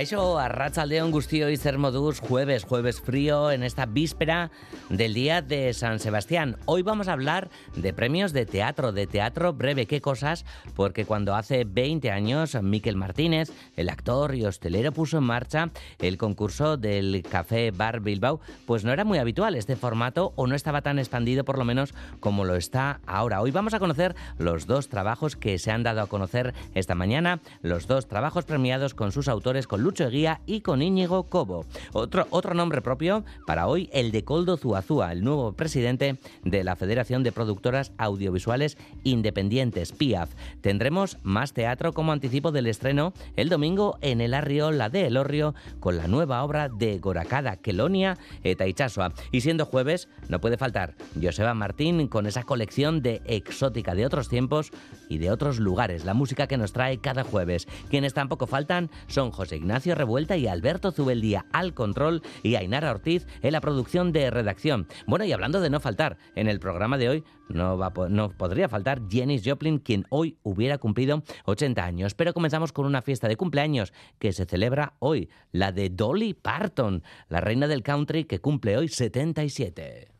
Caixo, Arrachaldeón, Gustío y Cermodús, jueves, jueves frío en esta víspera del Día de San Sebastián. Hoy vamos a hablar de premios de teatro, de teatro breve, qué cosas, porque cuando hace 20 años Miquel Martínez, el actor y hostelero, puso en marcha el concurso del Café Bar Bilbao, pues no era muy habitual este formato o no estaba tan expandido por lo menos como lo está ahora. Hoy vamos a conocer los dos trabajos que se han dado a conocer esta mañana, los dos trabajos premiados con sus autores, con Lucho Eguía y con Íñigo Cobo. Otro, otro nombre propio para hoy, el de Coldo Zuazúa, el nuevo presidente de la Federación de Productoras Audiovisuales Independientes, PIAF. Tendremos más teatro como anticipo del estreno el domingo en el Arriola de Elorrio con la nueva obra de Goracada, Kelonia eta Y siendo jueves, no puede faltar Joseba Martín con esa colección de exótica de otros tiempos y de otros lugares, la música que nos trae cada jueves. Quienes tampoco faltan son José Ignacio Revuelta y Alberto Zubeldía al control y Ainara Ortiz en la producción de redacción. Bueno, y hablando de no faltar, en el programa de hoy no, va, no podría faltar Janis Joplin, quien hoy hubiera cumplido 80 años. Pero comenzamos con una fiesta de cumpleaños que se celebra hoy, la de Dolly Parton, la reina del country que cumple hoy 77.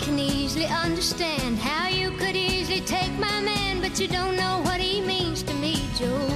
Can easily understand how you could easily take my man, but you don't know what he means to me, Jolene.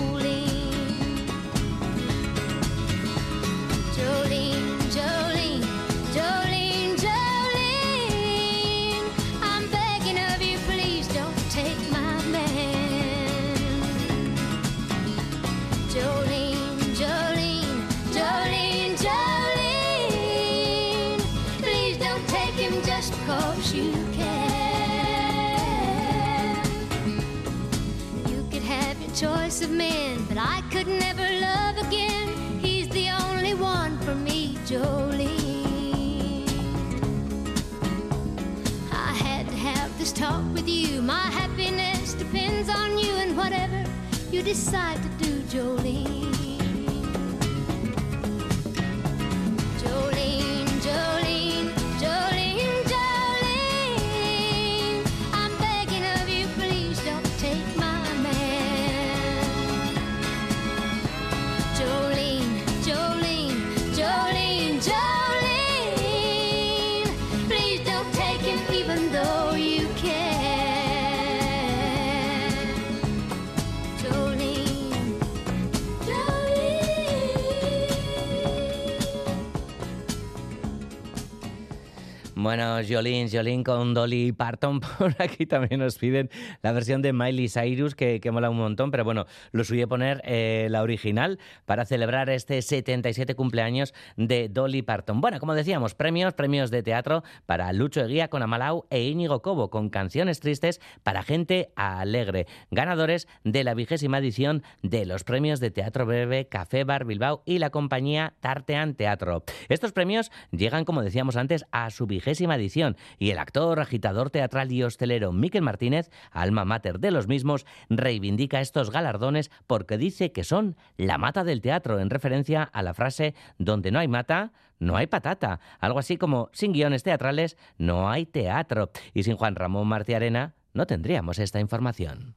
Decide to do, Jolene. Bueno, Jolín, Jolín con Dolly Parton, por aquí también nos piden la versión de Miley Cyrus, que, que mola un montón, pero bueno, lo suyo poner eh, la original para celebrar este 77 cumpleaños de Dolly Parton. Bueno, como decíamos, premios, premios de teatro para Lucho Eguía con Amalau e Íñigo Cobo, con canciones tristes para gente alegre. Ganadores de la vigésima edición de los premios de teatro breve Café Bar Bilbao y la compañía Tartean Teatro. Estos premios llegan, como decíamos antes, a su vigésima edición y el actor, agitador teatral y hostelero Miquel Martínez, alma mater de los mismos, reivindica estos galardones porque dice que son la mata del teatro, en referencia a la frase donde no hay mata, no hay patata. Algo así como sin guiones teatrales no hay teatro. Y sin Juan Ramón Martí Arena no tendríamos esta información.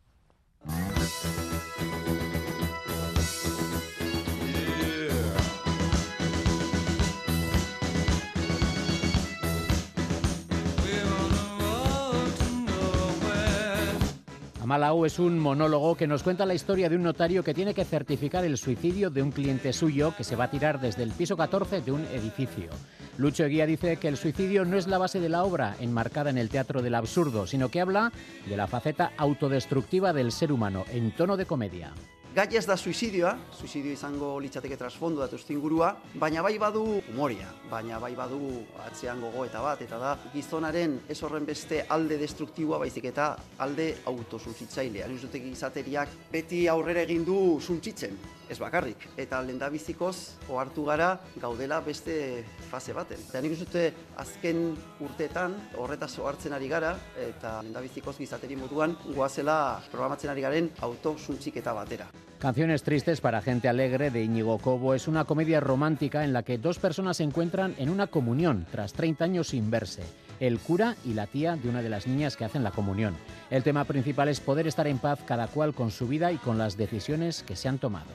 Malau es un monólogo que nos cuenta la historia de un notario que tiene que certificar el suicidio de un cliente suyo que se va a tirar desde el piso 14 de un edificio. Lucho Eguía dice que el suicidio no es la base de la obra enmarcada en el teatro del absurdo, sino que habla de la faceta autodestructiva del ser humano en tono de comedia. Gai ez da suizidioa, suizidio izango litzateke trasfondo datu ingurua, baina bai badu humoria, baina bai badu atzean gogo eta bat, eta da gizonaren ez horren beste alde destruktiboa baizik eta alde autosuntitzailea. Nuz dute gizateriak beti aurrera egin du suntzitzen, ez bakarrik. Eta lendabizikoz ohartu gara gaudela beste fase baten. Eta nik dute azken urteetan horretaz ohartzen ari gara, eta lendabizikoz gizateri moduan guazela programatzen ari garen autosuntziketa batera. Canciones Tristes para Gente Alegre de Íñigo Cobo es una comedia romántica en la que dos personas se encuentran en una comunión tras 30 años sin verse. El cura y la tía de una de las niñas que hacen la comunión. El tema principal es poder estar en paz cada cual con su vida y con las decisiones que se han tomado.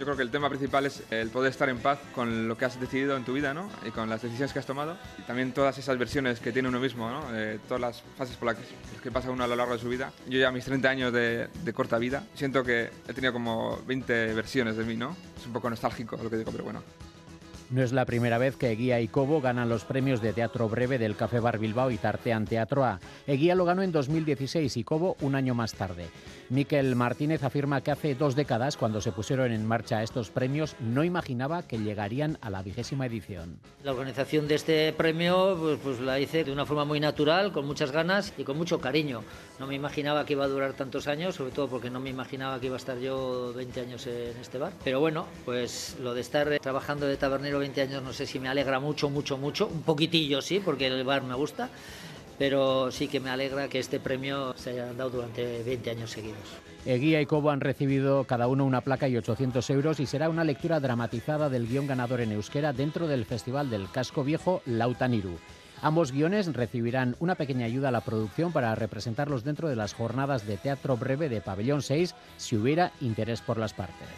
Yo creo que el tema principal es el poder estar en paz con lo que has decidido en tu vida, ¿no? Y con las decisiones que has tomado. Y también todas esas versiones que tiene uno mismo, ¿no? todas las fases por las que, pasa uno a lo largo de su vida. Yo ya mis 30 años de, de, corta vida, siento que he tenido como 20 versiones de mí, ¿no? Es un poco nostálgico lo que digo, pero bueno. No es la primera vez que Eguía y Cobo ganan los premios de teatro breve del Café Bar Bilbao y Tartean Teatro A. Eguía lo ganó en 2016 y Cobo un año más tarde. Miquel Martínez afirma que hace dos décadas, cuando se pusieron en marcha estos premios, no imaginaba que llegarían a la vigésima edición. La organización de este premio pues, pues, la hice de una forma muy natural, con muchas ganas y con mucho cariño. No me imaginaba que iba a durar tantos años, sobre todo porque no me imaginaba que iba a estar yo 20 años en este bar. Pero bueno, pues lo de estar trabajando de tabernero 20 años no sé si me alegra mucho, mucho, mucho. Un poquitillo sí, porque el bar me gusta pero sí que me alegra que este premio se haya dado durante 20 años seguidos. Eguía y Cobo han recibido cada uno una placa y 800 euros y será una lectura dramatizada del guion ganador en euskera dentro del Festival del Casco Viejo Lautaniru. Ambos guiones recibirán una pequeña ayuda a la producción para representarlos dentro de las jornadas de teatro breve de Pabellón 6 si hubiera interés por las partes.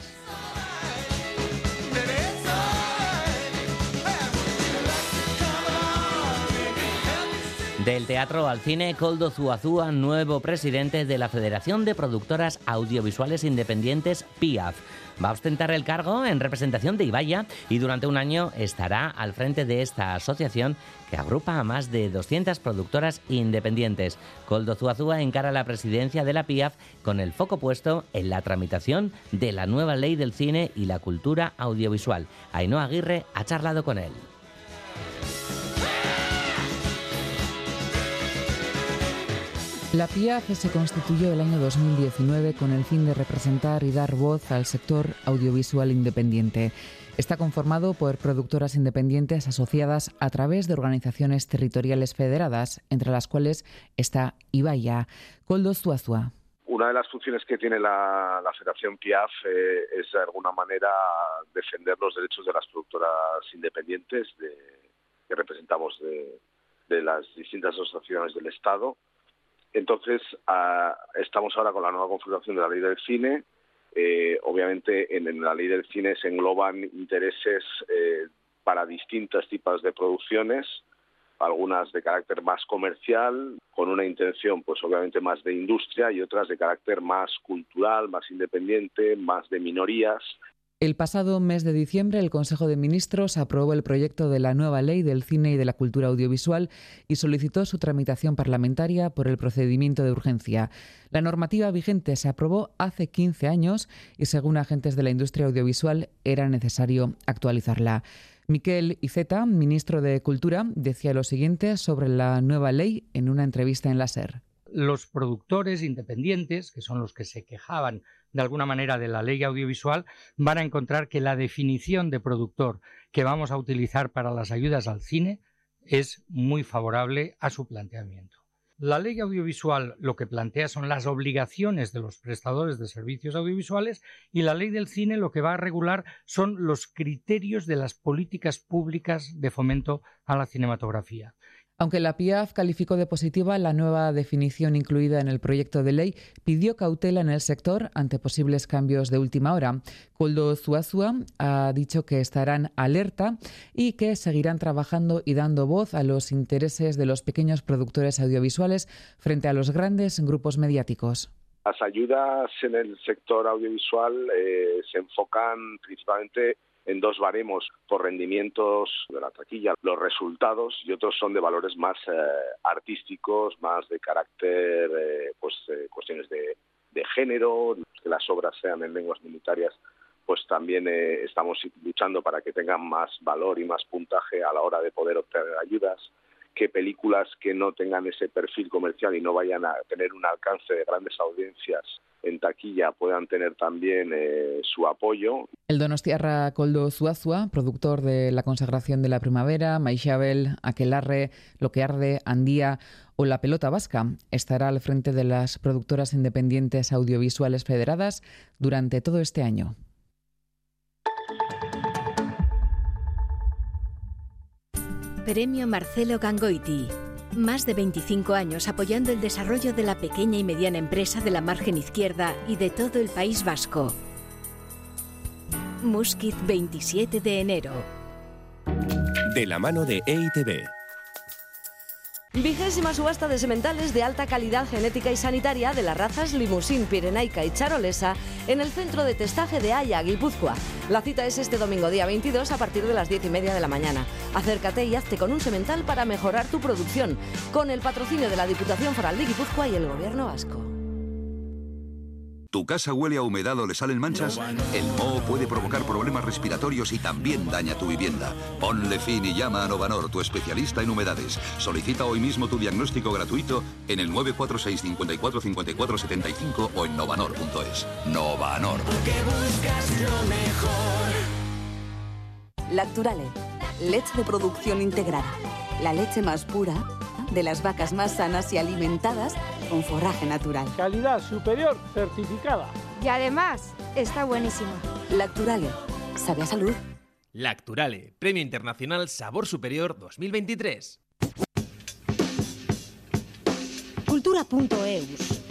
Del teatro al cine, Coldo Zuazúa, nuevo presidente de la Federación de Productoras Audiovisuales Independientes, PIAF. Va a ostentar el cargo en representación de Ibaya y durante un año estará al frente de esta asociación que agrupa a más de 200 productoras independientes. Coldo Zuazúa encara la presidencia de la PIAF con el foco puesto en la tramitación de la nueva ley del cine y la cultura audiovisual. Ainhoa Aguirre ha charlado con él. La PIAF se constituyó el año 2019 con el fin de representar y dar voz al sector audiovisual independiente. Está conformado por productoras independientes asociadas a través de organizaciones territoriales federadas, entre las cuales está Ibaya. Coldo Zuazua. Una de las funciones que tiene la, Federación PIAF eh, es de alguna manera defender los derechos de las productoras independientes que representamos de las distintas asociaciones del Estado entonces, ah, estamos ahora con la nueva configuración de la ley del cine. Eh, obviamente, en, la ley del cine se engloban intereses eh, para distintos tipos de producciones, algunas de carácter más comercial, con una intención, pues obviamente más de industria, y otras de carácter más cultural, más independiente, más de minorías. El pasado mes de diciembre, el Consejo de Ministros aprobó el proyecto de la nueva ley del cine y de la cultura audiovisual y solicitó su tramitación parlamentaria por el procedimiento de urgencia. La normativa vigente se aprobó hace 15 años y, según agentes de la industria audiovisual, era necesario actualizarla. Miquel Iceta, ministro de Cultura, decía lo siguiente sobre la nueva ley en una entrevista en la SER. Los productores independientes, que son los que se quejaban de alguna manera de la ley audiovisual, van a encontrar que la definición de productor que vamos a utilizar para las ayudas al cine es muy favorable a su planteamiento. La ley audiovisual lo que plantea son las obligaciones de los prestadores de servicios audiovisuales y la ley del cine lo que va a regular son los criterios de las políticas públicas de fomento a la cinematografía. Aunque la PIAF calificó de positiva la nueva definición incluida en el proyecto de ley, pidió cautela en el sector ante posibles cambios de última hora. Coldo Zuazua ha dicho que estarán alerta y que seguirán trabajando y dando voz a los intereses de los pequeños productores audiovisuales frente a los grandes grupos mediáticos. Las ayudas en el sector audiovisual eh, se enfocan principalmente en dos baremos por rendimientos de la taquilla, los resultados y otros son de valores más eh, artísticos, más de carácter, eh, pues eh, cuestiones de, de, género, que las obras sean en lenguas militares, pues también estamos luchando para que tengan más valor y más puntaje a la hora de poder obtener ayudas que películas que no tengan ese perfil comercial y no vayan a tener un alcance de grandes audiencias en taquilla puedan tener también eh, su apoyo. El donostiarra Coldo Zuazua, productor de La consagración de la primavera, Maixabel, Aquelarre, Lo que arde, Andía o La pelota vasca, estará al frente de las productoras independientes audiovisuales federadas durante todo este año. Premio Marcelo Gangoiti. Más de 25 años apoyando el desarrollo de la pequeña y mediana empresa de la margen izquierda y de todo el País Vasco. Musquiz 27 de enero. De la mano de EITB. Vigésima subasta de sementales de alta calidad genética y sanitaria de las razas Limousin, Pirenaica y Charolesa en el centro de testaje de Haya, Guipúzcoa. La cita es este domingo día 22 a partir de las 10 y media de la mañana. Acércate y hazte con un semental para mejorar tu producción, con el patrocinio de la Diputación Foral de Guipúzcoa y el Gobierno Vasco. ¿Tu casa huele a humedad o le salen manchas? El moho puede provocar problemas respiratorios y también daña tu vivienda. Ponle fin y llama a Novanor, tu especialista en humedades. Solicita hoy mismo tu diagnóstico gratuito en el 946 54 54 75 o en novanor.es. Novanor. Porque buscas lo mejor. Lacturale, leche de producción integrada. La leche más pura de las vacas más sanas y alimentadas con forraje natural. Calidad superior certificada. Y además, está buenísimo. Lacturale, sabe a salud. Lacturale, Premio Internacional Sabor Superior 2023. Cultura.eus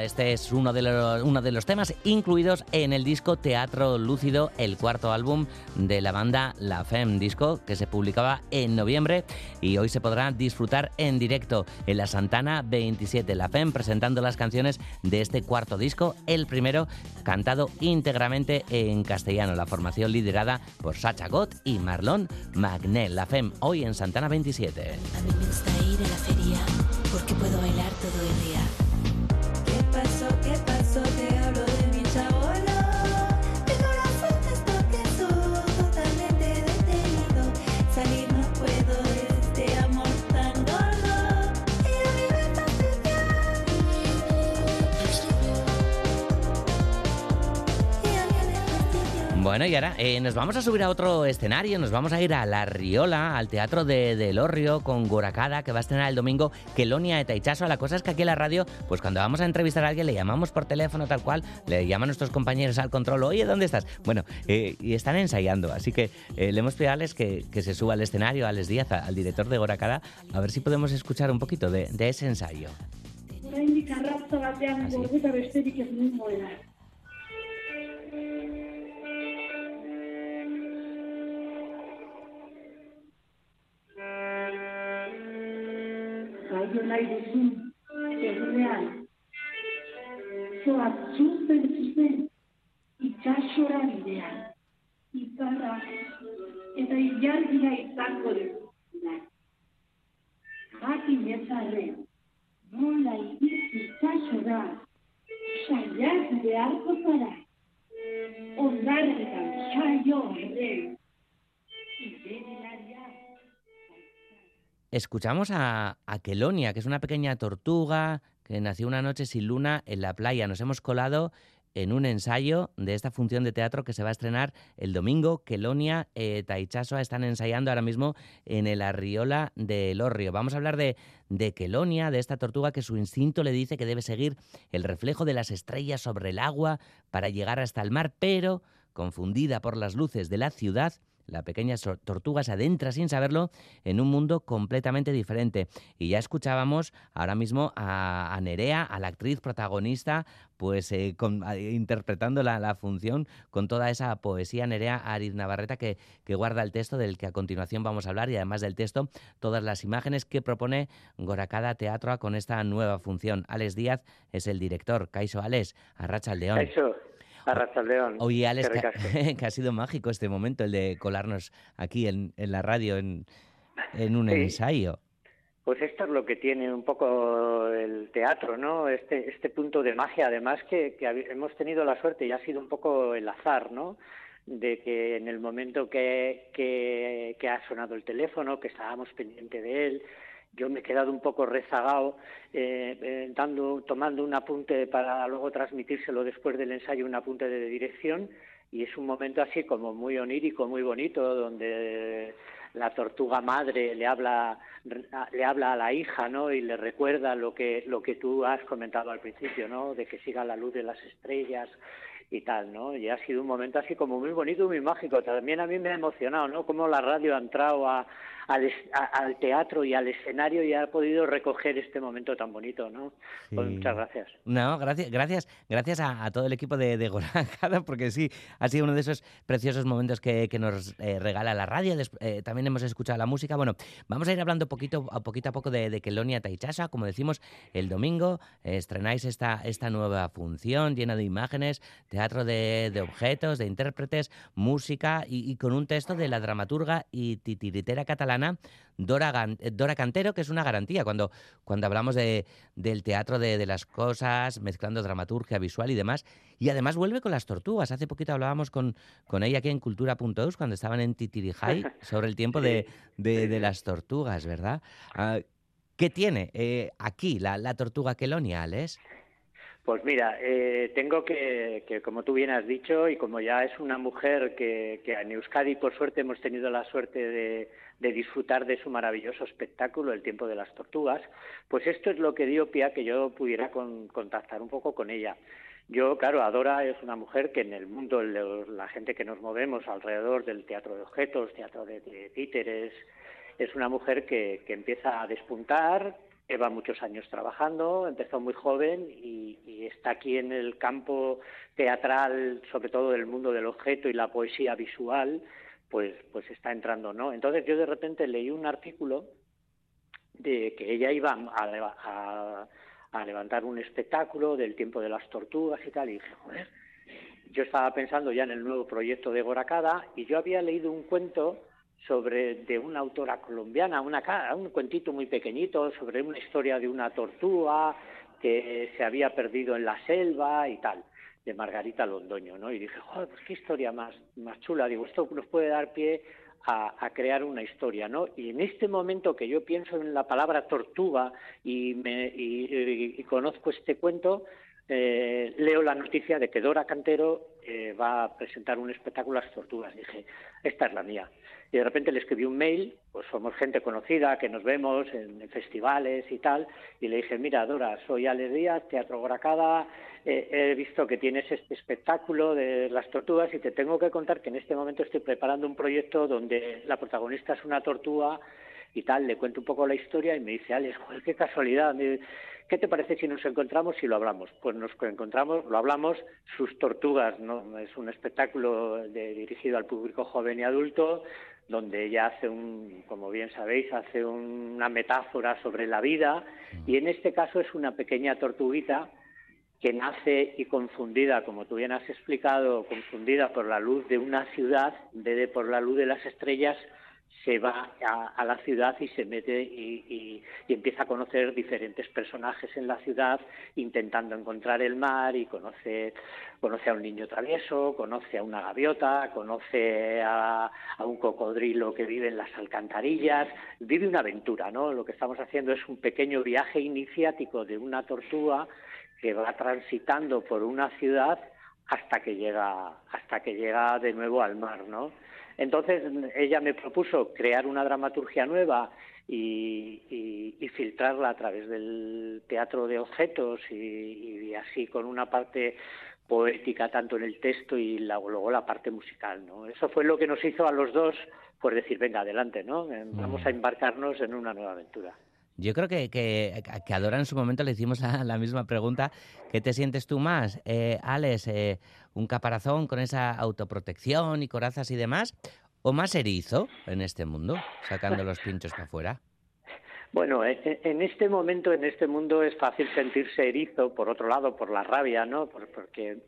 Este es uno de, los, uno de los temas incluidos en el disco Teatro Lúcido, el cuarto álbum de la banda La Femme, disco que se publicaba en noviembre y hoy se podrá disfrutar en directo en la Santana 27. La Femme presentando las canciones de este cuarto disco, el primero cantado íntegramente en castellano, la formación liderada por Sacha Gott y Marlon Magnel. La Femme hoy en Santana 27. A mí me gusta ir a la feria porque puedo bailar todo el día pasó? Bueno, y ahora eh, nos vamos a subir a otro escenario, nos vamos a ir a La Riola, al Teatro de, de Lorrio, con Goracada, que va a estrenar el domingo Kelonia de Taichazo. La cosa es que aquí en la radio, pues cuando vamos a entrevistar a alguien, le llamamos por teléfono tal cual, le llaman nuestros compañeros al control, oye, ¿dónde estás? Bueno, eh, y están ensayando, así que eh, le hemos pedido a Alex que, que, se suba al escenario, a Alex Díaz, al director de Goracada, a ver si podemos escuchar un poquito de, de ese ensayo. Jaio nahi duzun egunean, zoaz zuzen zuzen, itxasora bidean, iparra eta ilargia izango dut. Jakin ezarren, nola iriz itxasora, saiak beharko zara, ondarretan saio horren, Escuchamos a, a Kelonia, que es una pequeña tortuga que nació una noche sin luna en la playa. Nos hemos colado en un ensayo de esta función de teatro que se va a estrenar el domingo. Kelonia eh, Taichasoa están ensayando ahora mismo en el Arriola de Elorrio. Vamos a hablar de, de Kelonia, de esta tortuga que su instinto le dice que debe seguir el reflejo de las estrellas sobre el agua para llegar hasta el mar, pero confundida por las luces de la ciudad, la pequeña tortuga se adentra sin saberlo en un mundo completamente diferente. Y ya escuchábamos ahora mismo a, a Nerea, a la actriz protagonista, pues eh, con- interpretando la, función con toda esa poesía Nerea Ariz Navarreta que, guarda el texto del que a continuación vamos a hablar y además del texto todas las imágenes que propone Goracada Teatro con esta nueva función. Alex Díaz es el director. Caiso Alex, Arracha León. Eso, Arrachaldeón. Oye, Alex, que, ha sido mágico este momento, el de colarnos aquí en, en la radio, en, en un Sí. ensayo. Pues esto es lo que tiene un poco el teatro, ¿no? Este, este punto de magia, además que, que hemos tenido la suerte y ha sido un poco el azar, ¿no? De que en el momento que, que, que ha sonado el teléfono, que estábamos pendientes de él, yo me he quedado un poco rezagado, eh, eh, dando, tomando un apunte para luego transmitírselo después del ensayo, un apunte de dirección, y es un momento así como muy onírico, muy bonito, donde la tortuga madre le habla le habla a la hija, ¿no? Y le recuerda lo que lo que tú has comentado al principio, ¿no? De que siga la luz de las estrellas y tal, ¿no? Y ha sido un momento así como muy bonito, muy mágico. También a mí me ha emocionado, ¿no? Cómo la radio ha entrado a, al, a- al teatro y al escenario y ha podido recoger este momento tan bonito, ¿no? Pues Sí. muchas gracias. No, gracias, gracias, gracias a, a todo el equipo de, de Goracada, porque sí, ha sido uno de esos preciosos momentos que, que nos eh, regala la radio. Des- eh, también hemos escuchado la música. Bueno, vamos a ir hablando poquito a poquito a poco de, de Kelonia Taichasa. Como decimos, el domingo eh, estrenáis esta, esta nueva función llena de imágenes, teatro de, de objetos, de intérpretes, música y, y con un texto de la dramaturga y titiritera catalana Dora, Cantero, que es una garantía cuando, cuando hablamos de, del teatro de, de las cosas, mezclando dramaturgia visual y demás. Y además vuelve con las tortugas. Hace poquito hablábamos con, con ella aquí en Cultura.eus cuando estaban en Titirijay sobre el tiempo de, de- las tortugas, ¿verdad? Ah, ¿Qué tiene eh, aquí la, la tortuga Kelonia, Alex? Pues mira, eh, tengo que, que, como tú bien has dicho, y como ya es una mujer que, que en Euskadi, por suerte, hemos tenido la suerte de, disfrutar de su maravilloso espectáculo, El tiempo de las tortugas, pues esto es lo que dio pie a que yo pudiera con- contactar un poco con ella. Yo, claro, Adora es una mujer que en el mundo, la gente que nos movemos alrededor del teatro de objetos, teatro de, de títeres, es una mujer que, que empieza a despuntar, lleva muchos años trabajando, empezó muy joven y, está aquí en el campo teatral, sobre todo del mundo del objeto y la poesía visual, pues, pues está entrando, ¿no? Entonces yo de repente leí un artículo de que ella iba a, a- a levantar un espectáculo del tiempo de las tortugas y tal, y dije, joder, yo estaba pensando ya en el nuevo proyecto de Goracada y yo había leído un cuento sobre de una autora colombiana, una un cuentito muy pequeñito sobre una historia de una tortuga que se había perdido en la selva y tal, de Margarita Londoño, ¿no? Y dije, joder, pues qué historia más, más chula. Digo, esto nos puede dar pie a, a crear una historia, ¿no? Y en este momento que yo pienso en la palabra tortuga y, me, y, y- conozco este cuento, eh, leo la noticia de que Dora Cantero eh, va a presentar un espectáculo Las Tortugas. Dije, esta es la mía. Y de repente le escribí un mail, pues somos gente conocida, que nos vemos en, festivales y tal, y le dije, mira, Dora, soy Alex Díaz, Teatro Goracada, eh, he visto que tienes este espectáculo de Las Tortugas y te tengo que contar que en este momento estoy preparando un proyecto donde la protagonista es una tortuga y tal, le cuento un poco la historia y me dice, Alex, joder, qué casualidad, ¿qué te parece si nos encontramos y lo hablamos? Pues nos encontramos, lo hablamos, sus tortugas, ¿no? Es un espectáculo de- dirigido al público joven y adulto, donde ella hace un, como bien sabéis, hace un- una metáfora sobre la vida, y en este caso es una pequeña tortuguita que nace y confundida, como tú bien has explicado, confundida por la luz de una ciudad, en de por la luz de las estrellas, se va a, a la ciudad y se mete y, y- empieza a conocer diferentes personajes en la ciudad, intentando encontrar el mar y conoce, conoce a un niño travieso, conoce a una gaviota, conoce a, a un cocodrilo que vive en las alcantarillas, vive una aventura, ¿no? Lo que estamos haciendo es un pequeño viaje iniciático de una tortuga que va transitando por una ciudad hasta que llega hasta que llega de nuevo al mar, ¿no? Entonces ella me propuso crear una dramaturgia nueva y, y- y filtrarla a través del teatro de objetos y, y así con una parte poética tanto en el texto y la- luego la parte musical, ¿no? Eso fue lo que nos hizo a los dos por decir venga adelante, ¿no? Vamos a embarcarnos en una nueva aventura. Yo creo que, que, que a Dora en su momento le hicimos la, misma pregunta. ¿Qué te sientes tú más, eh, Alex? eh, ¿Un caparazón con esa autoprotección y corazas y demás? ¿O más erizo en este mundo, sacando los pinchos para afuera? Bueno, e- e- en este momento, en este mundo es fácil sentirse erizo, por otro lado, por la rabia, ¿no? Por- porque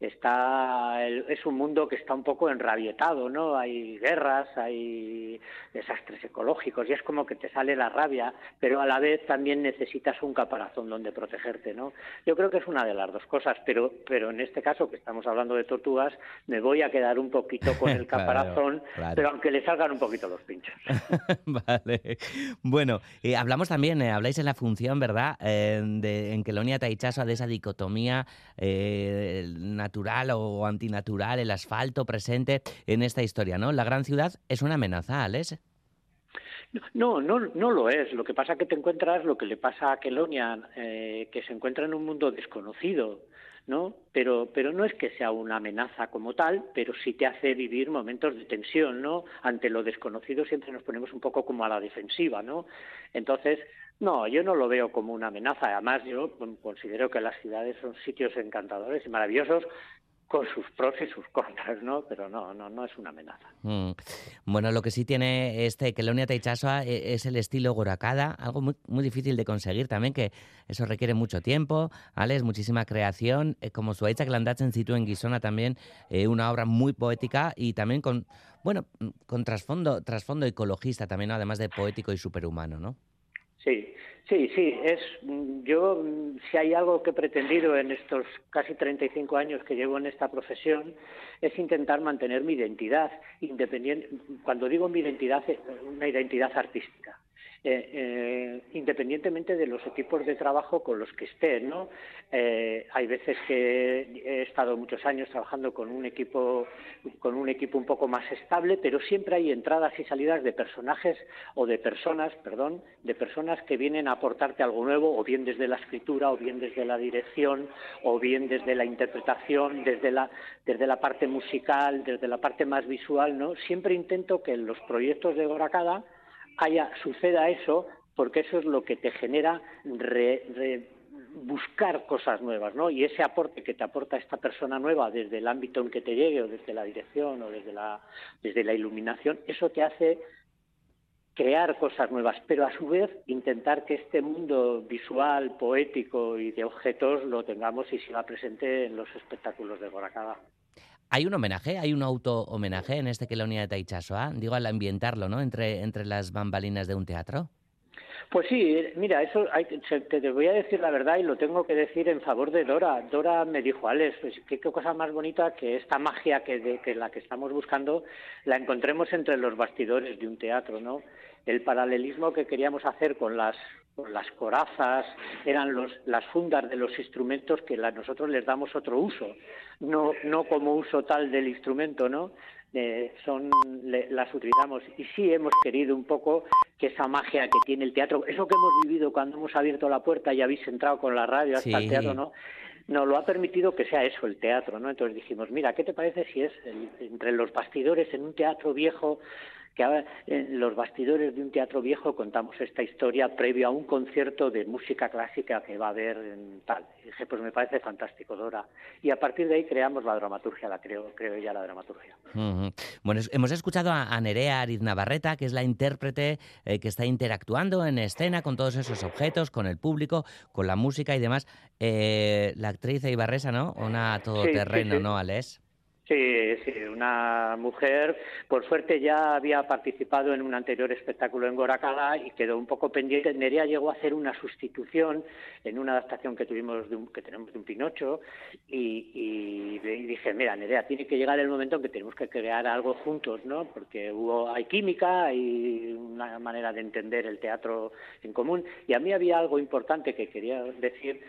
está el- es un mundo que está un poco enrabietado, ¿no? Hay guerras, hay desastres ecológicos y es como que te sale la rabia, pero a la vez también necesitas un caparazón donde protegerte, ¿no? Yo creo que es una de las dos cosas, pero pero en este caso que estamos hablando de tortugas, me voy a quedar un poquito con el Claro, caparazón, claro. pero aunque le salgan un poquito los pinchos. Vale. Bueno, eh, hablamos también, eh, habláis en la función, ¿verdad? Eh, de, en Kelonia Taichaso de esa dicotomía eh, natural o antinatural, el asfalto presente en esta historia, ¿no? La gran ciudad es una amenaza, Alex. No, no, no lo es. Lo que pasa es que te encuentras lo que le pasa a Kelonia, eh, que se encuentra en un mundo desconocido, ¿no? Pero, pero no es que sea una amenaza como tal, pero sí te hace vivir momentos de tensión, ¿no? Ante lo desconocido siempre nos ponemos un poco como a la defensiva, ¿no? Entonces, no, yo no lo veo como una amenaza. Además, yo considero que las ciudades son sitios encantadores y maravillosos con sus pros y sus contras, ¿no? Pero no, no, no es una amenaza. Mm. Bueno, lo que sí tiene este Kelonia Taichasoa e- es el estilo Gorakada, algo muy, muy difícil de conseguir también, que eso requiere mucho tiempo, Alex, muchísima creación, eh, como su que en situ en Guisona también, eh, una obra muy poética y también con, bueno, mm, con trasfondo, trasfondo ecologista también, además de poético y superhumano, ¿no? Sí, sí, sí. Es yo si hay algo que he pretendido en estos casi 35 años que llevo en esta profesión es intentar mantener mi identidad independiente. Cuando digo mi identidad, eh, una identidad artística. Eh, eh, independientemente de los equipos de trabajo con los que esté, ¿no? Eh, hay veces que he estado muchos años trabajando con un equipo con un equipo un poco más estable, pero siempre hay entradas y salidas de personajes o de personas, perdón, de personas que vienen a aportarte algo nuevo, o bien desde la escritura, o bien desde la dirección, o bien desde la interpretación, desde la desde la parte musical, desde la parte más visual, ¿no? Siempre intento que en los proyectos de Gorakada haya suceda eso porque eso es lo que te genera re- re- buscar cosas nuevas, ¿no? Y ese aporte que te aporta esta persona nueva desde el ámbito en que te llegue o desde la dirección o desde la desde la iluminación, eso te hace crear cosas nuevas, pero a su vez intentar que este mundo visual, poético y de objetos lo tengamos y siga presente en los espectáculos de Gorakada. Hay un homenaje, hay un auto-homenaje en este Kelonia de Taichasoa, digo, al ambientarlo, ¿no? Entre, entre las bambalinas de un teatro. Pues sí, mira, eso hay, que- te, voy a decir la verdad y lo tengo que decir en favor de Dora. Dora me dijo, Alex, pues qué, cosa más bonita que esta magia que, que la que estamos buscando la encontremos entre los bastidores de un teatro, ¿no? El paralelismo que queríamos hacer con las las corazas eran los, las fundas de los instrumentos que la- nosotros les damos otro uso, no, no como uso tal del instrumento, ¿no? Eh, son le- las utilizamos y sí hemos querido un poco que esa magia que tiene el teatro, eso que hemos vivido cuando hemos abierto la puerta y habéis entrado con la radio hasta el Sí. teatro, ¿no? Nos lo ha permitido que sea eso el teatro, ¿no? Entonces dijimos, mira, ¿qué te parece si es el- entre los bastidores en un teatro viejo que ahora, en los bastidores de un teatro viejo contamos esta historia previo a un concierto de música clásica que va a haber en tal. Y dije, pues me parece fantástico, Dora. Y a partir de ahí creamos la dramaturgia, la creo, creo ya la dramaturgia. Bueno, hemos escuchado a, Nerea Ariz Navarreta, que es la intérprete eh, que está interactuando en escena con todos esos objetos, con el público, con la música y demás. Eh, la actriz Ibarresa, ¿no? Una todoterreno, sí. ¿no, Alex? Sí, sí, una mujer, por suerte ya había participado en un anterior espectáculo en Goracala y quedó un poco pendiente. Nerea llegó a hacer una sustitución en una adaptación que tuvimos de un, que tenemos de un Pinocho y, y dije, mira, Nerea, tiene que llegar el momento en que tenemos que crear algo juntos, ¿no? Porque hubo, hay química, hay una manera de entender el teatro en común y a mí había algo importante que quería decir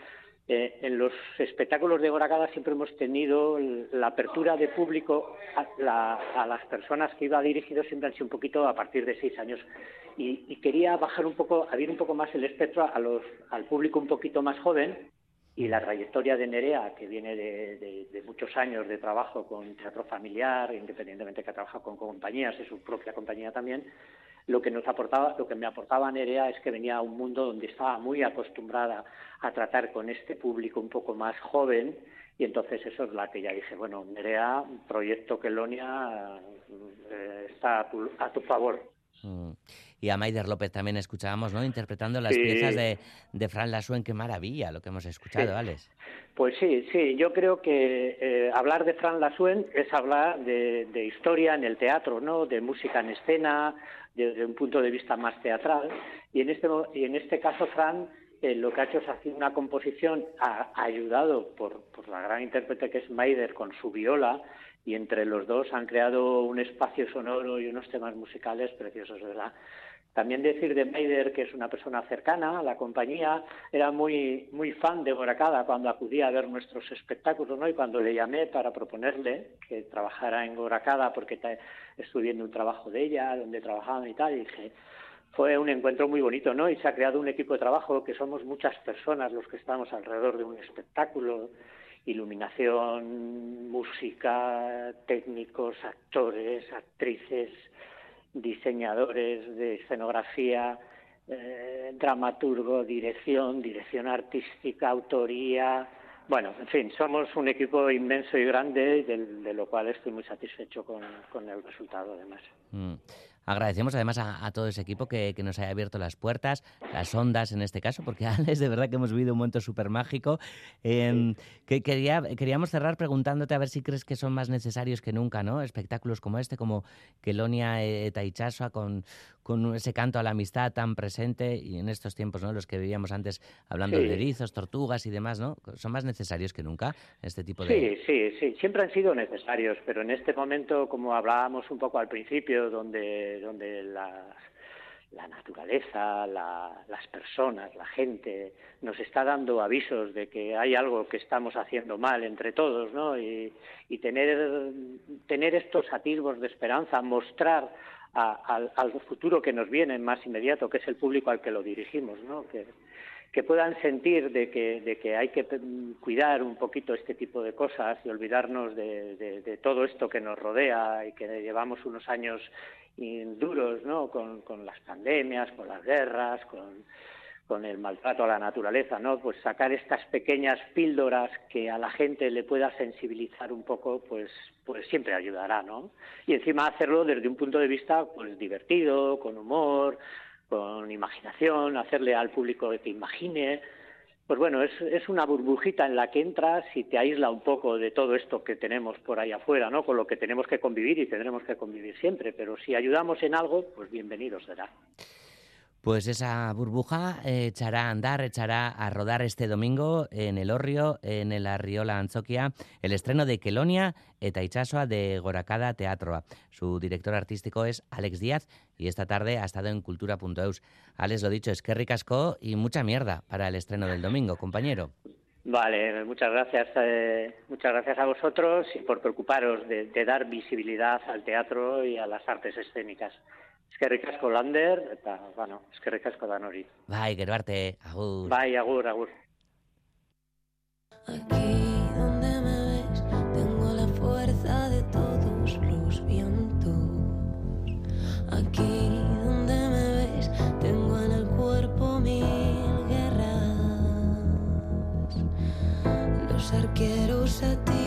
eh, en los espectáculos de Goracada siempre hemos tenido la apertura de público a, la- a las personas que iba dirigido siempre han sido un poquito a partir de seis años. Y, quería bajar un poco, abrir un poco más el espectro al público un poquito más joven y la trayectoria de Nerea, que viene de muchos años de trabajo con teatro familiar, independientemente que ha trabajado con compañías, es su propia compañía también, lo que nos aportaba, lo que me aportaba Nerea es que venía a un mundo donde estaba muy acostumbrada a tratar con este público un poco más joven y entonces eso es la que ya dije, bueno, Nerea, proyecto Kelonia eh, está a tu, a tu favor. Mm. Y a Maider López también escuchábamos, ¿no? Interpretando las Sí. piezas de, de Fran Lasuen. Qué maravilla lo que hemos escuchado, Sí. Alex. Pues sí, sí, yo creo que eh, hablar de Fran Lasuen es hablar de, de historia en el teatro, ¿no? De música en escena, desde un punto de vista más teatral. Y en este, y en este caso, Fran eh, lo que ha hecho es hacer una composición ayudado por, por la gran intérprete que es Maider con su viola y entre los dos han creado un espacio sonoro y unos temas musicales preciosos, ¿verdad? También decir de Maider, que es una persona cercana a la compañía, era muy, muy fan de Goracada cuando acudía a ver nuestros espectáculos, ¿no? Y cuando le llamé para proponerle que trabajara en Goracada, porque estuve viendo un trabajo de ella, donde trabajaban y tal, y dije, fue un encuentro muy bonito, ¿no? Y se ha creado un equipo de trabajo que somos muchas personas los que estamos alrededor de un espectáculo, iluminación, música, técnicos, actores, actrices, diseñadores de escenografía, eh, dramaturgo, dirección, dirección artística, autoría. Bueno, en fin, somos un equipo inmenso y grande, del- de, lo cual estoy muy satisfecho con, con el resultado, además. Mm. Agradecemos además a, a todo ese equipo que, que nos haya abierto las puertas, las ondas en este caso, porque Alex, de verdad que hemos vivido un momento súper mágico. Eh, que quería, queríamos cerrar preguntándote a ver si crees que son más necesarios que nunca, ¿no? Espectáculos como este, como Kelonia e Taichasua, con, con ese canto a la amistad tan presente y en estos tiempos, ¿no? Los que vivíamos antes hablando Sí. de erizos, tortugas y demás, ¿no? Son más necesarios que nunca este tipo de... Sí, sí, sí, siempre han sido necesarios, pero en este momento, como hablábamos un poco al principio, donde, donde la naturaleza, la- las personas, la gente nos está dando avisos de que hay algo que estamos haciendo mal entre todos, ¿no? Y, tener, tener estos atisbos de esperanza, mostrar al, futuro que nos viene más inmediato, que es el público al que lo dirigimos, ¿no? Que, que puedan sentir de que, de que hay que cuidar un poquito este tipo de cosas y olvidarnos de, de- todo esto que nos rodea y que llevamos unos años duros, ¿no? Con, con las pandemias, con las guerras, con, con el maltrato a la naturaleza, ¿no? Pues sacar estas pequeñas píldoras que a la gente le pueda sensibilizar un poco, pues, pues siempre ayudará, ¿no? Y encima hacerlo desde un punto de vista, pues divertido, con humor, con imaginación, hacerle al público que imagine. Pues bueno, es, es una burbujita en la que entras y te aísla un poco de todo esto que tenemos por ahí afuera, ¿no? Con lo que tenemos que convivir y tendremos que convivir siempre. Pero si ayudamos en algo, pues bienvenido será. Pues esa burbuja echará a andar, echará a rodar este domingo en el Orrio, en el Arriola Antzoquia, el estreno de Kelonia eta Itxasoa de Gorakada Teatroa. Su director artístico es Alex Díaz y esta tarde ha estado en cultura.eus. Alex, lo dicho, es que ricasco y mucha mierda para el estreno del domingo, compañero. Vale, muchas gracias, eh, muchas gracias a vosotros y por preocuparos de dar visibilidad al teatro y a las artes escénicas. Es que ricasco Lander, eta, bueno, es que ricasco Danori. Bai, gero arte, agur. Bai, agur, agur. donde me ves, tengo la fuerza de todos los vientos. Aquí donde me ves, tengo en el cuerpo mil guerras. Los arqueros a tiro,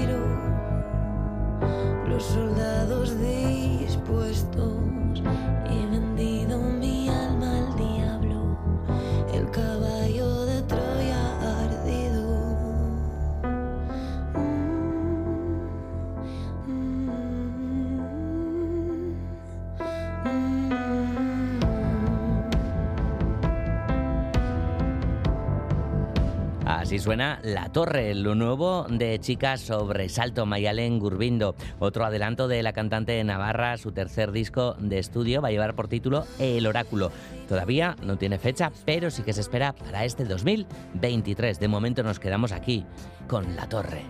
Así suena La Torre, lo nuevo de Chicas Sobresalto, Mayalen Gurbindo. Otro adelanto de la cantante de Navarra, su tercer disco de estudio va a llevar por título El Oráculo. Todavía no tiene fecha, pero sí que se espera para este 2023. De momento nos quedamos aquí con La Torre.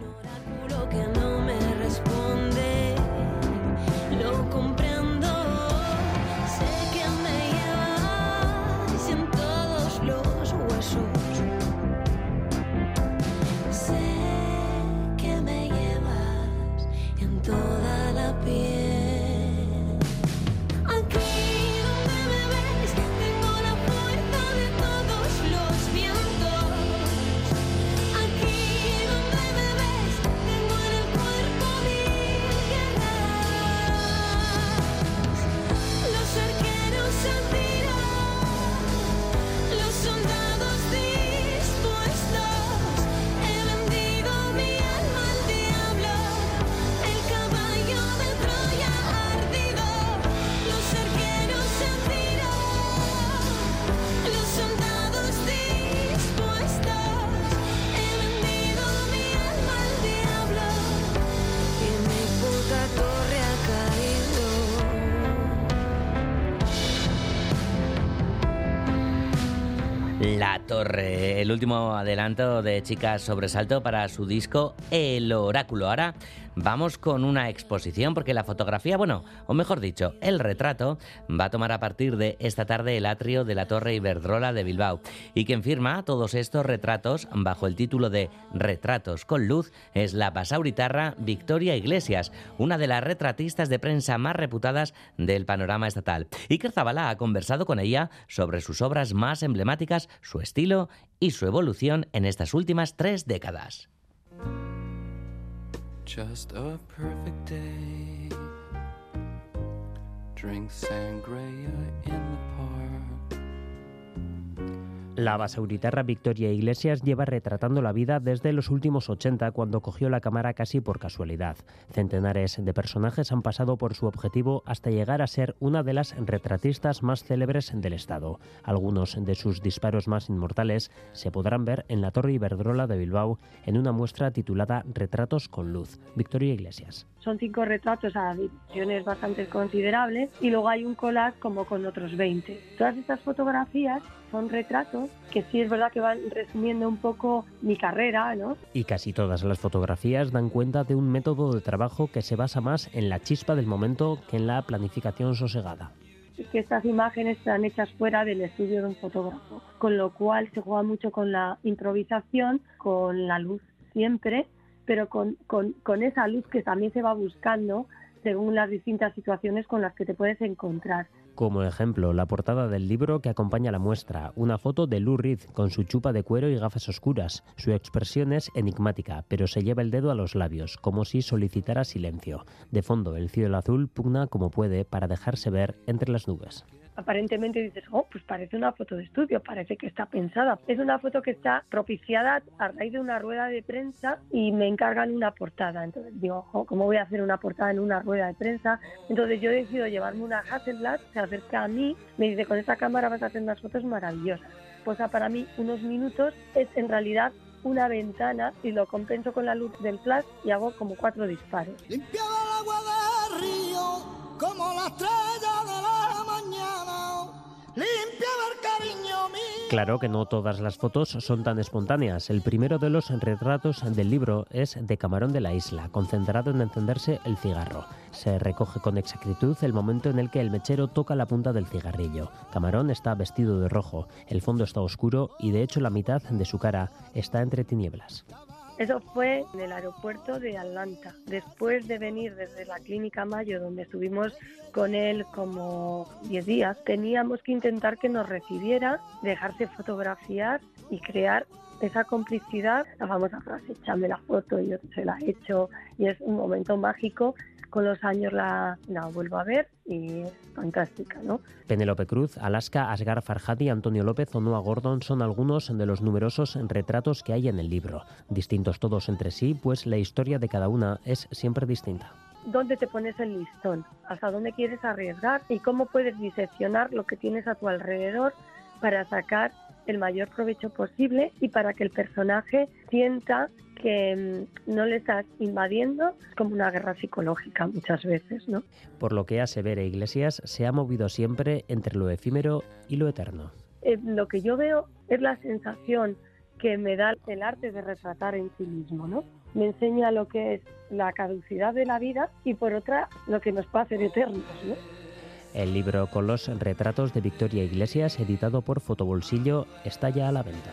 Torre, el último adelanto de Chicas Sobresalto para su disco El Oráculo. Ahora vamos con una exposición porque la fotografía, bueno, o mejor dicho, el retrato va a tomar a partir de esta tarde el atrio de la Torre Iberdrola de Bilbao. Y quien firma todos estos retratos bajo el título de Retratos con Luz es la basauritarra Victoria Iglesias, una de las retratistas de prensa más reputadas del panorama estatal. Iker Zabala ha conversado con ella sobre sus obras más emblemáticas, su estilo y su evolución en estas últimas tres décadas. La basauritarra Victoria Iglesias lleva retratando la vida desde los últimos 80 cuando cogió la cámara casi por casualidad. Centenares de personajes han pasado por su objetivo hasta llegar a ser una de las retratistas más célebres del Estado. Algunos de sus disparos más inmortales se podrán ver en la Torre Iberdrola de Bilbao en una muestra titulada Retratos con Luz. Victoria Iglesias. Son cinco retratos a dimensiones bastante considerables y luego hay un collage como con otros 20. Todas estas fotografías son retratos que sí es verdad que van resumiendo un poco mi carrera, ¿no? Y casi todas las fotografías dan cuenta de un método de trabajo que se basa más en la chispa del momento que en la planificación sosegada. que estas imágenes están hechas fuera del estudio de un fotógrafo, con lo cual se juega mucho con la improvisación, con la luz siempre, pero con, con, con esa luz que también se va buscando según las distintas situaciones con las que te puedes encontrar. Como ejemplo, la portada del libro que acompaña la muestra, una foto de Lou Reed con su chupa de cuero y gafas oscuras. Su expresión es enigmática, pero se lleva el dedo a los labios, como si solicitara silencio. De fondo, el cielo azul pugna como puede para dejarse ver entre las nubes aparentemente dices, oh, pues parece una foto de estudio, parece que está pensada. Es una foto que está propiciada a raíz de una rueda de prensa y me encargan una portada. Entonces digo, oh, ¿cómo voy a hacer una portada en una rueda de prensa? Entonces yo decido llevarme una Hasselblad, se acerca a mí, me dice, con esta cámara vas a hacer unas fotos maravillosas. Pues para mí unos minutos es en realidad una ventana y lo compenso con la luz del flash y hago como cuatro disparos. Limpiaba el agua del río como la estrella de la Claro que no todas las fotos son tan espontáneas. El primero de los retratos del libro es de Camarón de la Isla, concentrado en encenderse el cigarro. Se recoge con exactitud el momento en el que el mechero toca la punta del cigarrillo. Camarón está vestido de rojo, el fondo está oscuro y de hecho la mitad de su cara está entre tinieblas. Eso fue en el aeropuerto de Atlanta. Después de venir desde la clínica Mayo, donde estuvimos con él como 10 días, teníamos que intentar que nos recibiera, dejarse fotografiar y crear esa complicidad, la famosa frase, échame la foto, y yo se la he hecho, y es un momento mágico. Con los años la, la vuelvo a ver y es fantástica, ¿no? Penélope Cruz, Alaska, Asgar Farhadi, Antonio López o Noah Gordon son algunos de los numerosos retratos que hay en el libro. Distintos todos entre sí, pues la historia de cada una es siempre distinta. ¿Dónde te pones el listón? ¿Hasta dónde quieres arriesgar? ¿Y cómo puedes diseccionar lo que tienes a tu alrededor para sacar el mayor provecho posible y para que el personaje sienta que mm, no le estás invadiendo es como una guerra psicológica muchas veces, ¿no? Por lo que asevera Iglesias, se ha movido siempre entre lo efímero y lo eterno. Eh, lo que yo veo es la sensación que me da el arte de retratar en sí mismo, ¿no? Me enseña lo que es la caducidad de la vida y por otra lo que nos puede hacer eternos, ¿no? El libro con los retratos de Victoria Iglesias, editado por Fotobolsillo, está ya a la venta.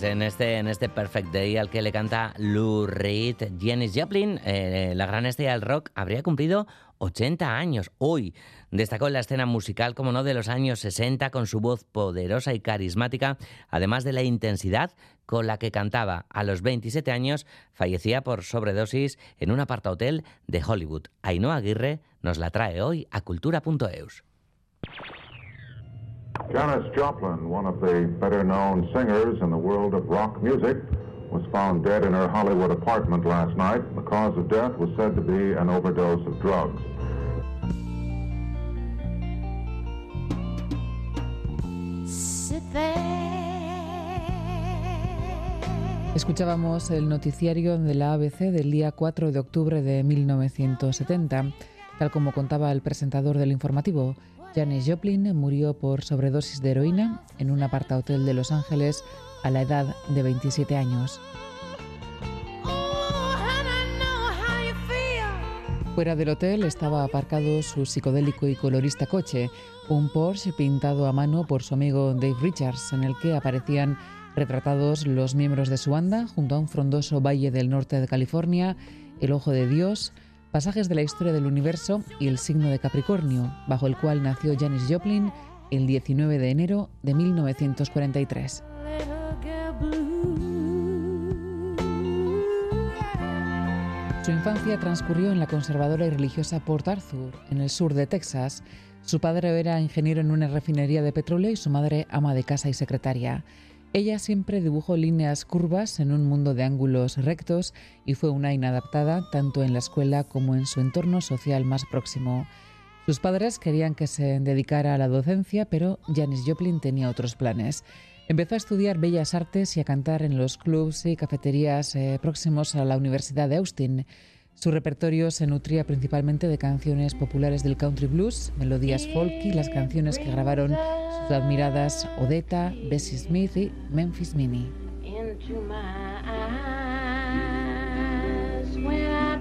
Pues en este, en este Perfect Day al que le canta Lou Reed, Janis Joplin, eh, la gran estrella del rock, habría cumplido 80 años hoy. Destacó en la escena musical, como no, de los años 60 con su voz poderosa y carismática, además de la intensidad con la que cantaba. A los 27 años fallecía por sobredosis en un apartahotel de Hollywood. Ainhoa Aguirre nos la trae hoy a cultura.eus. Janis Joplin, one of the better known singers in the world of rock music, was found dead in her Hollywood apartment last night. The cause of death was said to be an overdose of drugs. Sit there. Escuchábamos el noticiario de la ABC del día 4 de octubre de 1970. Tal como contaba el presentador del informativo, Janis Joplin murió por sobredosis de heroína en un apartahotel de Los Ángeles a la edad de 27 años. Fuera del hotel estaba aparcado su psicodélico y colorista coche, un Porsche pintado a mano por su amigo Dave Richards, en el que aparecían retratados los miembros de su banda junto a un frondoso valle del norte de California, el ojo de Dios, pasajes de la historia del universo y el signo de Capricornio, bajo el cual nació Janis Joplin el 19 de enero de 1943. Su infancia transcurrió en la conservadora y religiosa Port Arthur, en el sur de Texas. Su padre era ingeniero en una refinería de petróleo y su madre ama de casa y secretaria. Ella siempre dibujó líneas curvas en un mundo de ángulos rectos y fue una inadaptada tanto en la escuela como en su entorno social más próximo. Sus padres querían que se dedicara a la docencia, pero Janis Joplin tenía otros planes. Empezó a estudiar bellas artes y a cantar en los clubs y cafeterías eh, próximos a la Universidad de Austin. Su repertorio se nutría principalmente de canciones populares del country blues, melodías folk y las canciones que grabaron sus admiradas Odetta, Bessie Smith y Memphis Minnie.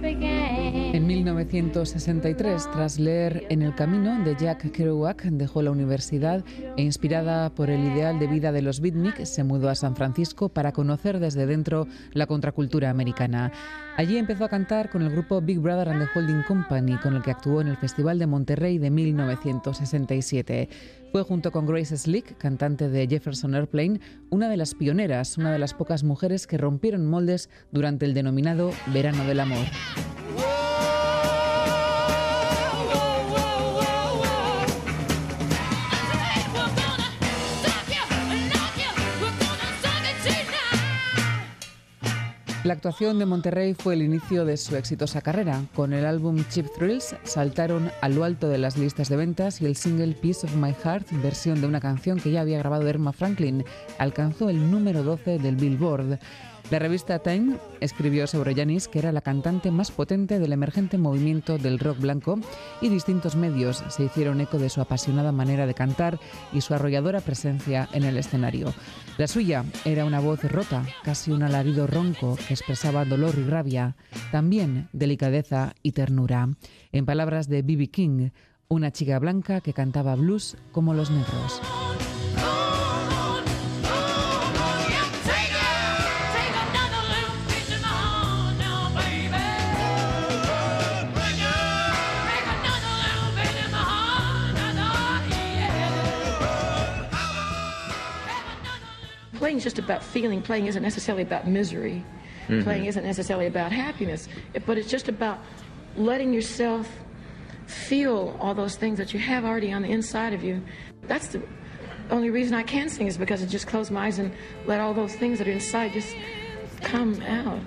En 1963, tras leer En el camino de Jack Kerouac, dejó la universidad e inspirada por el ideal de vida de los beatnik, se mudó a San Francisco para conocer desde dentro la contracultura americana. Allí empezó a cantar con el grupo Big Brother and the Holding Company, con el que actuó en el Festival de Monterrey de 1967. Fue junto con Grace Slick, cantante de Jefferson Airplane, una de las pioneras, una de las pocas mujeres que rompieron moldes durante el denominado Verano del Amor. La actuación de Monterrey fue el inicio de su exitosa carrera. Con el álbum Cheap Thrills saltaron a lo alto de las listas de ventas y el single Piece of My Heart, versión de una canción que ya había grabado Erma Franklin, alcanzó el número 12 del Billboard. La revista Time escribió sobre Janis que era la cantante más potente del emergente movimiento del rock blanco y distintos medios se hicieron eco de su apasionada manera de cantar y su arrolladora presencia en el escenario. La suya era una voz rota, casi un alarido ronco que expresaba dolor y rabia, también delicadeza y ternura. En palabras de B.B. King, una chica blanca que cantaba blues como los negros. Playing is just about feeling. Playing isn't necessarily about misery. Mhm. Playing isn't necessarily about happiness. But it's just about letting yourself feel all those things that you have already on the inside of you. That's the only reason I can sing is because I just close my eyes and let all those things that are inside just come out.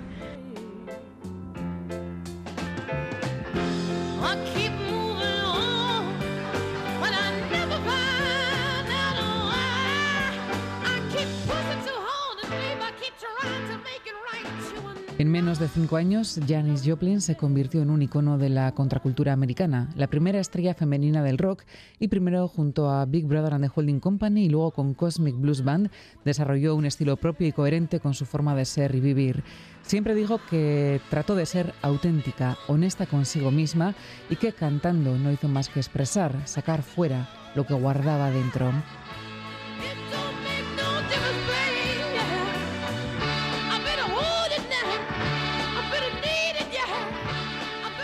En menos de cinco años, Janis Joplin se convirtió en un icono de la contracultura americana, la primera estrella femenina del rock y primero junto a Big Brother and the Holding Company y luego con Cosmic Blues Band desarrolló un estilo propio y coherente con su forma de ser y vivir. Siempre dijo que trató de ser auténtica, honesta consigo misma y que cantando no hizo más que expresar, sacar fuera lo que guardaba dentro.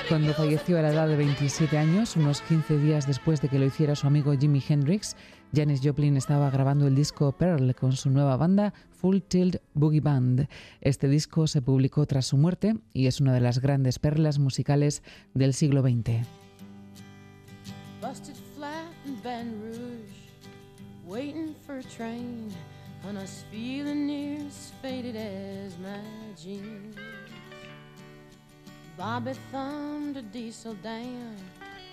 Cuando falleció a la edad de 27 años, unos 15 días después de que lo hiciera su amigo Jimi Hendrix, Janis Joplin estaba grabando el disco Pearl con su nueva banda Full Tilt Boogie Band. Este disco se publicó tras su muerte y es una de las grandes perlas musicales del siglo XX. Busted flat in Baton Rouge, waiting for a train, and I was feeling near faded as my jeans. Bobby thumbed a diesel down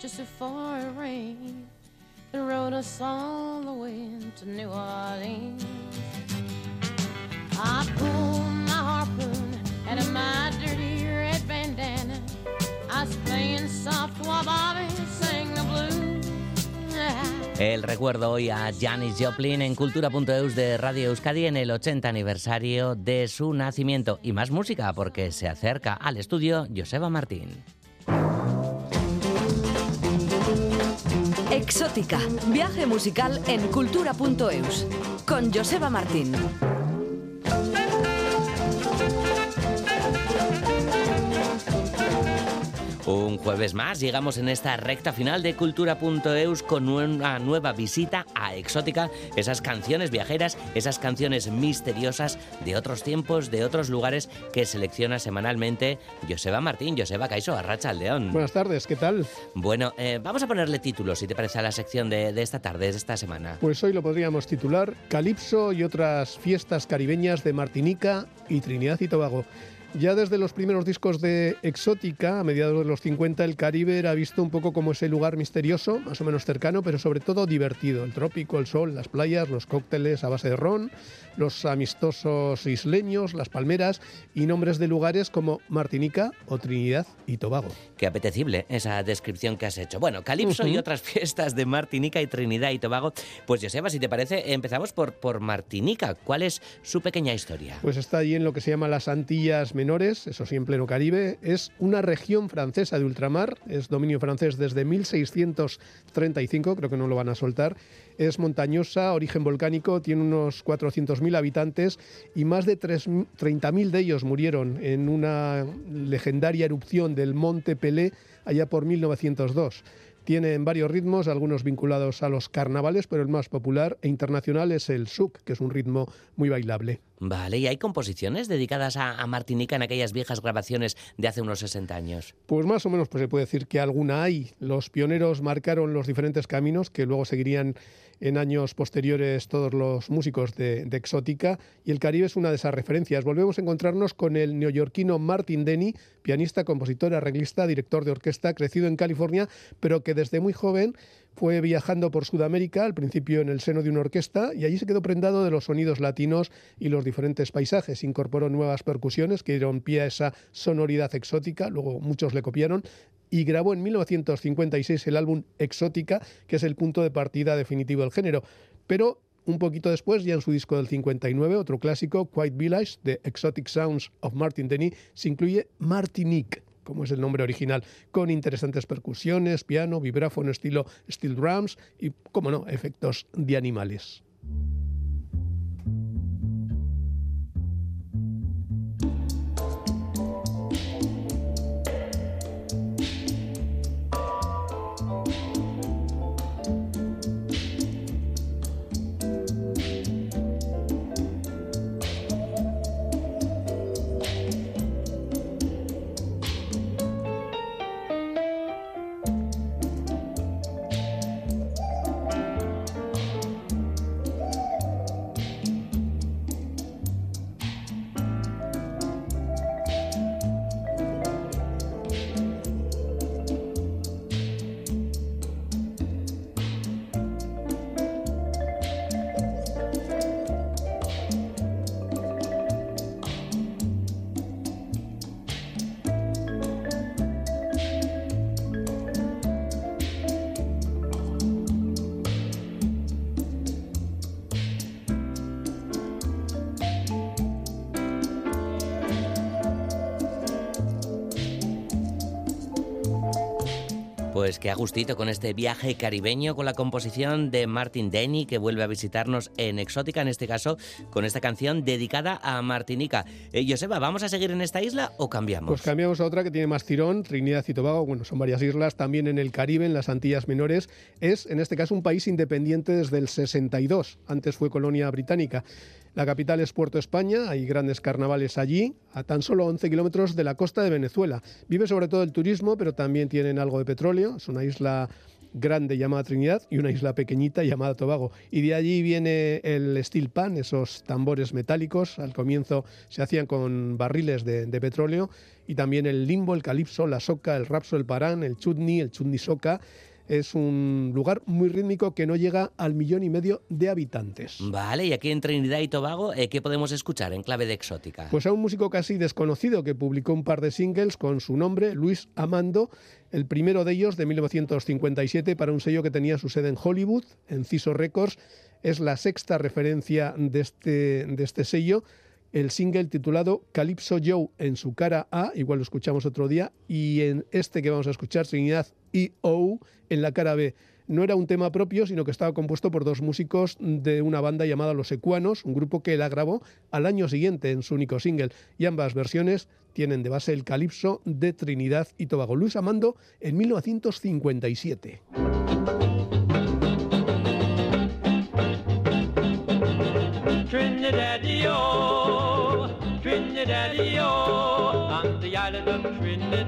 just before it rained and rode us all the way to New Orleans. I pulled my harpoon out of my dirty red bandana. I was playing soft while Bobby. El recuerdo hoy a Janis Joplin en cultura.eus de Radio Euskadi en el 80 aniversario de su nacimiento. Y más música porque se acerca al estudio Joseba Martín. Exótica, viaje musical en cultura.eus, con Joseba Martín. Un jueves más llegamos en esta recta final de cultura.eus con una nueva visita a Exótica, esas canciones viajeras, esas canciones misteriosas de otros tiempos, de otros lugares que selecciona semanalmente Joseba Martín, Joseba Caiso, Arracha al León. Buenas tardes, ¿qué tal? Bueno, eh, vamos a ponerle títulos, si te parece, a la sección de, de esta tarde, de esta semana. Pues hoy lo podríamos titular Calipso y otras fiestas caribeñas de Martinica y Trinidad y Tobago. Ya desde los primeros discos de Exótica, a mediados de los 50, el Caribe era visto un poco como ese lugar misterioso, más o menos cercano, pero sobre todo divertido. El trópico, el sol, las playas, los cócteles a base de ron, los amistosos isleños, las palmeras y nombres de lugares como Martinica o Trinidad y Tobago. Qué apetecible esa descripción que has hecho. Bueno, Calipso y otras fiestas de Martinica y Trinidad y Tobago. Pues Joseba, si te parece, empezamos por, por Martinica. ¿Cuál es su pequeña historia? Pues está allí en lo que se llama las Antillas Menores eso sí, en pleno Caribe. Es una región francesa de ultramar, es dominio francés desde 1635, creo que no lo van a soltar. Es montañosa, origen volcánico, tiene unos 400.000 habitantes y más de 3 30.000 de ellos murieron en una legendaria erupción del Monte Pelé allá por 1902. Tienen varios ritmos, algunos vinculados a los carnavales, pero el más popular e internacional es el souk, que es un ritmo muy bailable. Vale, ¿y hay composiciones dedicadas a, a Martinica en aquellas viejas grabaciones de hace unos 60 años? Pues más o menos pues se puede decir que alguna hay. Los pioneros marcaron los diferentes caminos que luego seguirían en años posteriores todos los músicos de, de Exótica y el Caribe es una de esas referencias. Volvemos a encontrarnos con el neoyorquino Martin Denny, pianista, compositor, arreglista, director de orquesta, crecido en California, pero que desde muy joven fue viajando por Sudamérica, al principio en el seno de una orquesta, y allí se quedó prendado de los sonidos latinos y los diferentes paisajes. Incorporó nuevas percusiones que dieron pie a esa sonoridad exótica, luego muchos le copiaron, y grabó en 1956 el álbum Exótica, que es el punto de partida definitivo del género. Pero un poquito después, ya en su disco del 59, otro clásico, Quiet Village, The Exotic Sounds of Martin Denny, se incluye Martinique como es el nombre original, con interesantes percusiones, piano, vibráfono estilo steel drums y, como no, efectos de animales. Pues que a gustito con este viaje caribeño, con la composición de Martin Denny, que vuelve a visitarnos en Exótica, en este caso, con esta canción dedicada a Martinica. Eh, Joseba, ¿vamos a seguir en esta isla o cambiamos? Pues cambiamos a otra que tiene más tirón, Trinidad y Tobago, bueno, son varias islas, también en el Caribe, en las Antillas Menores. Es, en este caso, un país independiente desde el 62, antes fue colonia británica. La capital es Puerto España, hay grandes carnavales allí, a tan solo 11 kilómetros de la costa de Venezuela. Vive sobre todo el turismo, pero también tienen algo de petróleo. Es una isla grande llamada Trinidad y una isla pequeñita llamada Tobago. Y de allí viene el steel pan, esos tambores metálicos. Al comienzo se hacían con barriles de, petróleo. Y también el limbo, el calipso, la soca, el rapso, el parán, el chutney, el chutney soca es un lugar muy rítmico que no llega al millón y medio de habitantes. Vale, y aquí en Trinidad y Tobago, eh, ¿qué podemos escuchar en clave de exótica? Pues a un músico casi desconocido que publicó un par de singles con su nombre, Luis Amando, el primero de ellos de 1957 para un sello que tenía su sede en Hollywood, en Ciso Records. Es la sexta referencia de este, de este sello el single titulado Calypso Joe en su cara A, igual lo escuchamos otro día, y en este que vamos a escuchar, Trinidad y O, en la cara B. No era un tema propio, sino que estaba compuesto por dos músicos de una banda llamada Los Ecuanos, un grupo que la grabó al año siguiente en su único single, y ambas versiones tienen de base el calipso de Trinidad y Tobago. Luis Amando en 1957.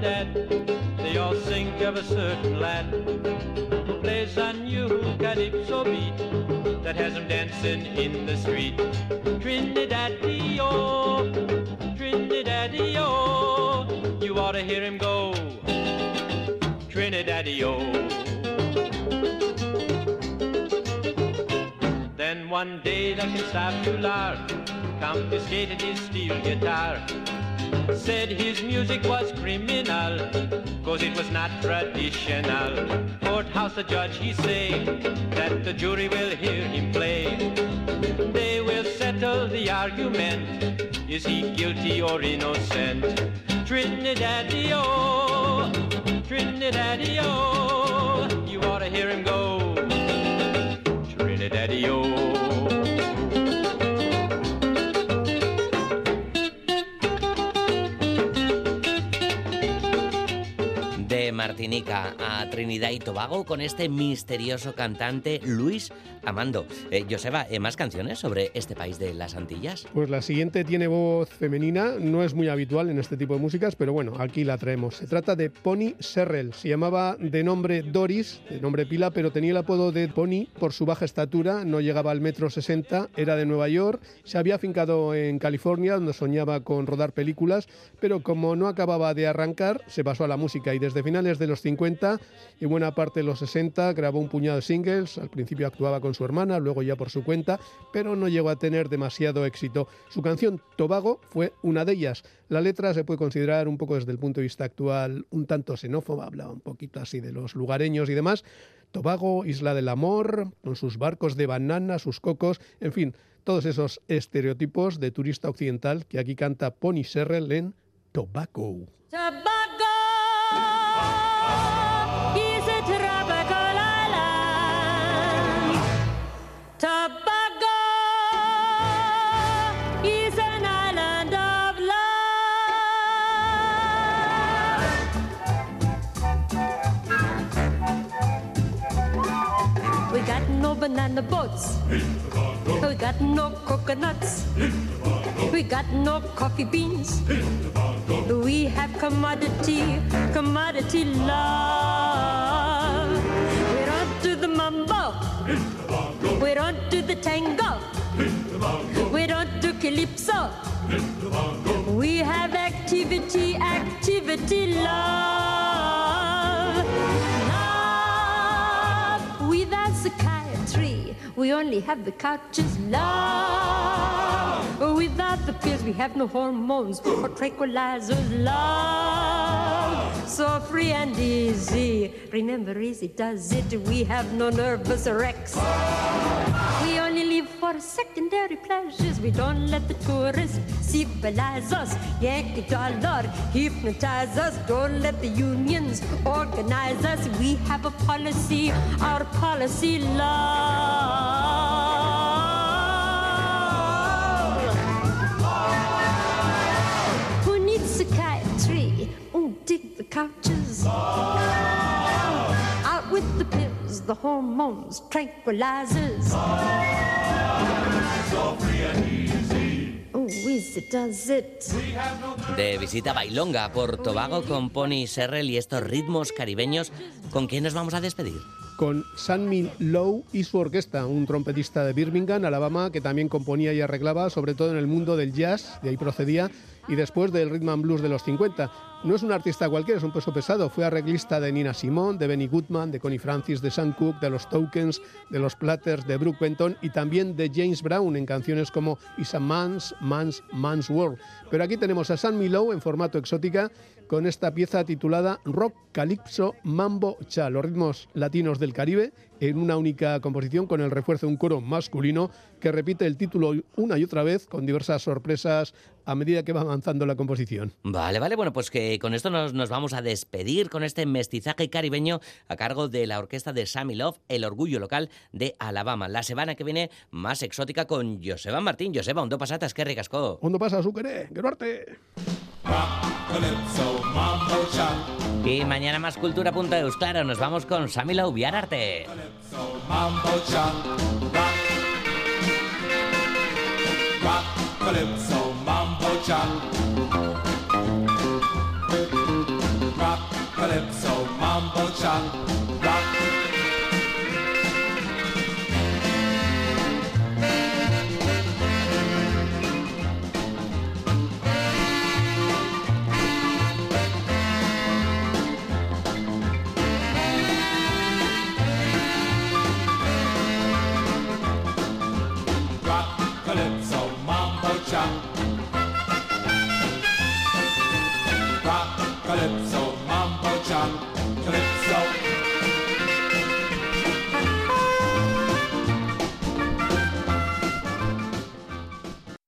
They all sing of a certain lad who plays a new calypso beat that has them dancing in the street. Trinidad-o, Trinidad-o, you ought to hear him go. Trinidad-o. Then one day in Savular confiscated his steel guitar. Said his music was criminal, cause it was not traditional. Courthouse the judge he say that the jury will hear him play. They will settle the argument Is he guilty or innocent? Trinidad-o, oh, Trinidad-o, oh, you ought to hear him go. Trinidad-o. Oh. Martinica a Trinidad y Tobago con este misterioso cantante Luis Amando. Eh, Joseba, ¿eh, ¿más canciones sobre este país de las Antillas? Pues la siguiente tiene voz femenina, no es muy habitual en este tipo de músicas, pero bueno, aquí la traemos. Se trata de Pony Serrell. Se llamaba de nombre Doris, de nombre pila, pero tenía el apodo de Pony por su baja estatura, no llegaba al metro 60, era de Nueva York, se había afincado en California, donde soñaba con rodar películas, pero como no acababa de arrancar, se pasó a la música y desde finales de los 50 y buena parte de los 60 grabó un puñado de singles, al principio actuaba con su hermana, luego ya por su cuenta, pero no llegó a tener demasiado éxito. Su canción Tobago fue una de ellas. La letra se puede considerar un poco desde el punto de vista actual un tanto xenófoba, hablaba un poquito así de los lugareños y demás. Tobago, isla del amor, con sus barcos de banana, sus cocos, en fin, todos esos estereotipos de turista occidental que aquí canta Pony Serrell en Tobacco. Banana boats. We got no coconuts. We got no coffee beans. We have commodity, commodity love. We don't do the mambo. We don't do the tango. We don't do calypso. We have activity, activity, love. We only have the couches, love. Without the pills, we have no hormones or tranquilizers, love. So free and easy. Remember, easy does it. We have no nervous wrecks. We only live for secondary pleasures. We don't let the tourists civilize us. Yankee dollar hypnotize us. Don't let the unions organize us. We have a policy, our policy, love. Who needs? Oh, the couches. Out with the pills, the hormones, tranquilizers. Oh, easy does it. De visita bailonga por Tobago con Pony Serrell y estos ritmos caribeños, ¿con quién nos vamos a despedir? con Sammy Lowe y su orquesta, un trompetista de Birmingham, Alabama, que también componía y arreglaba, sobre todo en el mundo del jazz, de ahí procedía, y después del rhythm and blues de los 50. No es un artista cualquiera, es un peso pesado. Fue arreglista de Nina Simone, de Benny Goodman, de Connie Francis, de Sam Cooke, de los Tokens, de los Platters, de Brooke Benton y también de James Brown en canciones como Is a Man's, Man's, Man's World. Pero aquí tenemos a Sammy Lowe en formato exótica con esta pieza titulada Rock Calypso Mambo Cha, los ritmos latinos del Caribe, en una única composición con el refuerzo de un coro masculino que repite el título una y otra vez con diversas sorpresas a medida que va avanzando la composición. Vale, vale, bueno, pues que con esto nos, nos vamos a despedir con este mestizaje caribeño a cargo de la orquesta de Sammy Love, el orgullo local de Alabama. La semana que viene, más exótica con Joseba Martín. Joseba, ondo pasatas, que ricasco. Ondo pasa, suquere, que arte. Y mañana más cultura.eus, claro, nos vamos con Love y Arte.